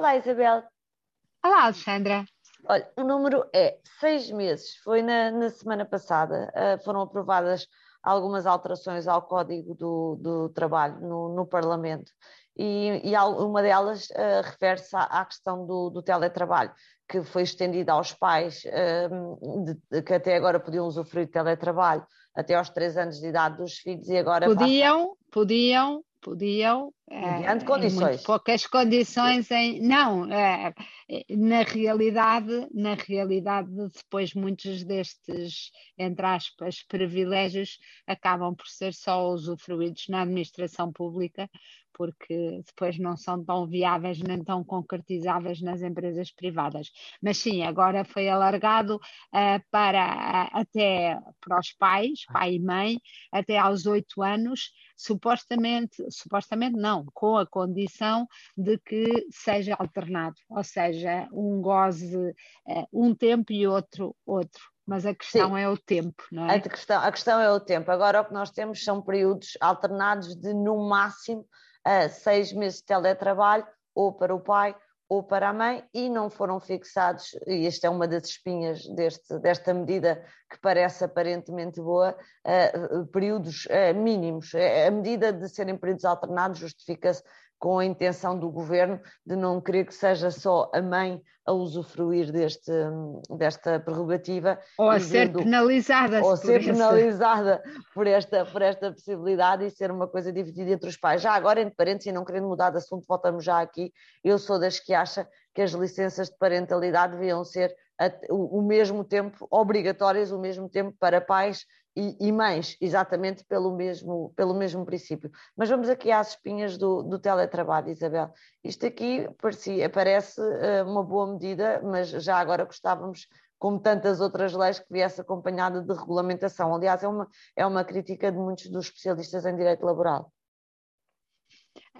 Olá, Isabel. Olá, Alexandra. Olha, o número é seis meses. Foi na, na semana passada. Uh, foram aprovadas algumas alterações ao Código do, do Trabalho no, no Parlamento e, e, uma delas uh, refere-se à, à, questão do, do, teletrabalho, que foi estendida aos pais uh, de, que até agora podiam usufruir de teletrabalho até aos três anos de idade dos filhos e agora podiam, passa... podiam, podiam mediante condições. poucas condições em não é, na realidade na realidade depois muitos destes entre aspas privilégios acabam por ser só usufruídos na administração pública porque depois não são tão viáveis nem tão concretizáveis nas empresas privadas. Mas sim, agora foi alargado uh, para uh, até para os pais, pai e mãe, até aos oito anos, supostamente, supostamente não, com a condição de que seja alternado, ou seja, um goze uh, um tempo e outro outro mas a questão Sim. é o tempo, não é? A questão, a questão é o tempo. Agora o que nós temos são períodos alternados de no máximo a seis meses de teletrabalho, ou para o pai ou para a mãe, e não foram fixados, e esta é uma das espinhas deste, desta medida que parece aparentemente boa, uh, períodos uh, mínimos. A medida de serem períodos alternados justifica-se com a intenção do governo de não querer que seja só a mãe a usufruir deste, desta prerrogativa. Ou a ser penalizada. Ou ser penalizada por esta, por esta possibilidade e ser uma coisa dividida entre os pais. Já agora, entre parênteses, e não querendo mudar de assunto, voltamos já aqui, eu sou das que acha que as licenças de parentalidade deviam ser o mesmo tempo, obrigatórias o mesmo tempo para pais e, e, mães, exatamente pelo mesmo, pelo mesmo princípio. Mas vamos aqui às espinhas do, do teletrabalho, Isabel. Isto aqui parecia, parece uh, uma boa medida, mas já agora gostávamos, como tantas outras leis, que viesse acompanhada de regulamentação. Aliás, é uma, é uma crítica de muitos dos especialistas em direito laboral.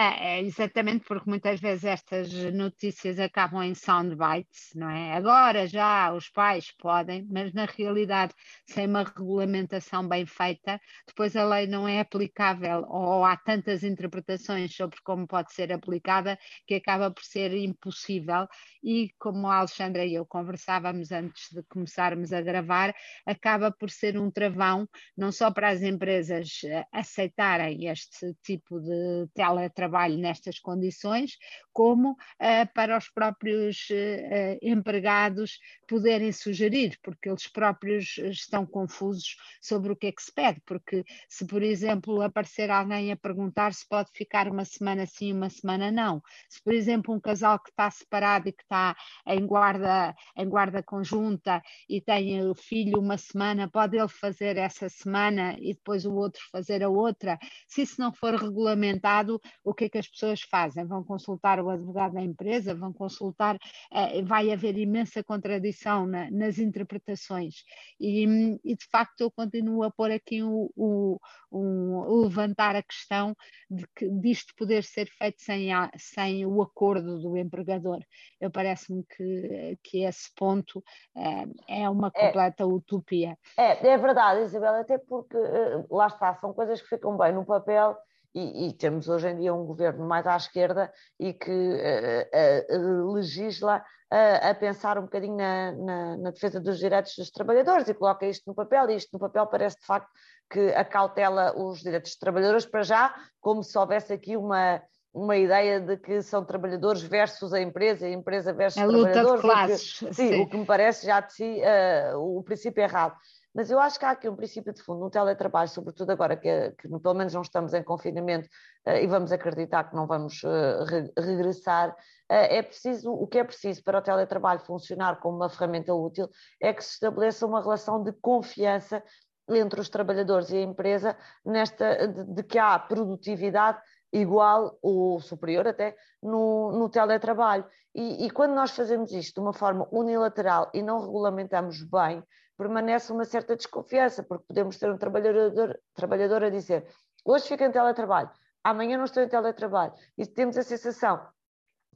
É, é, exatamente porque muitas vezes estas notícias acabam em soundbites, não é? Agora já os pais podem, mas na realidade, sem uma regulamentação bem feita, depois a lei não é aplicável ou há tantas interpretações sobre como pode ser aplicada que acaba por ser impossível. E como a Alexandra e eu conversávamos antes de começarmos a gravar, acaba por ser um travão não só para as empresas eh, aceitarem este tipo de teletrabalho trabalho nestas condições, como uh, para os próprios uh, empregados poderem sugerir, porque eles próprios estão confusos sobre o que é que se pede, porque se, por exemplo, aparecer alguém a perguntar se pode ficar uma semana sim, uma semana não, se, por exemplo, um casal que está separado e que está em guarda, em guarda conjunta e tem o filho uma semana, pode ele fazer essa semana e depois o outro fazer a outra, se isso não for regulamentado, o que é que as pessoas fazem? Vão consultar o advogado da empresa, vão consultar, eh, vai haver imensa contradição na, nas interpretações. E, e, de facto eu continuo a pôr aqui o, o, o levantar a questão de que disto poder ser feito sem, a, sem o acordo do empregador. Eu parece-me que, que esse ponto é, é uma é. completa é, utopia. É, é verdade, Isabel, até porque eh, lá está, são coisas que ficam bem no papel e, e, temos hoje em dia um governo mais à esquerda e que uh, uh, legisla uh, a pensar um bocadinho na, na, na, defesa dos direitos dos trabalhadores e coloca isto no papel, e isto no papel parece de facto que acautela os direitos dos trabalhadores para já, como se houvesse aqui uma, uma ideia de que são trabalhadores versus a empresa a empresa versus a trabalhadores. Luta de classes. O que, sim, sim, o que me parece já de si o princípio errado. Mas eu acho que há aqui um princípio de fundo no teletrabalho, sobretudo agora que, que pelo menos não estamos em confinamento uh, e vamos acreditar que não vamos uh, re regressar. Uh, é preciso, o que é preciso para o teletrabalho funcionar como uma ferramenta útil é que se estabeleça uma relação de confiança entre os trabalhadores e a empresa nesta de, de que há produtividade igual ou superior até no, no teletrabalho. E, e, quando nós fazemos isto de uma forma unilateral e não regulamentamos bem, permanece uma certa desconfiança, porque podemos ter um trabalhador, trabalhador a dizer hoje fico em teletrabalho, amanhã não estou em teletrabalho, e temos a sensação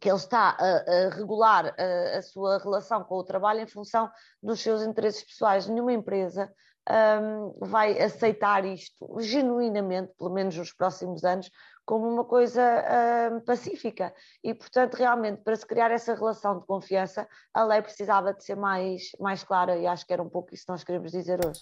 que ele está a, a regular a, a, sua relação com o trabalho em função dos seus interesses pessoais. Nenhuma empresa um, vai aceitar isto genuinamente, pelo menos nos próximos anos, como uma coisa um, pacífica. E, portanto, realmente, para se criar essa relação de confiança, a lei precisava de ser mais, mais clara e acho que era um pouco isso que nós queremos dizer hoje.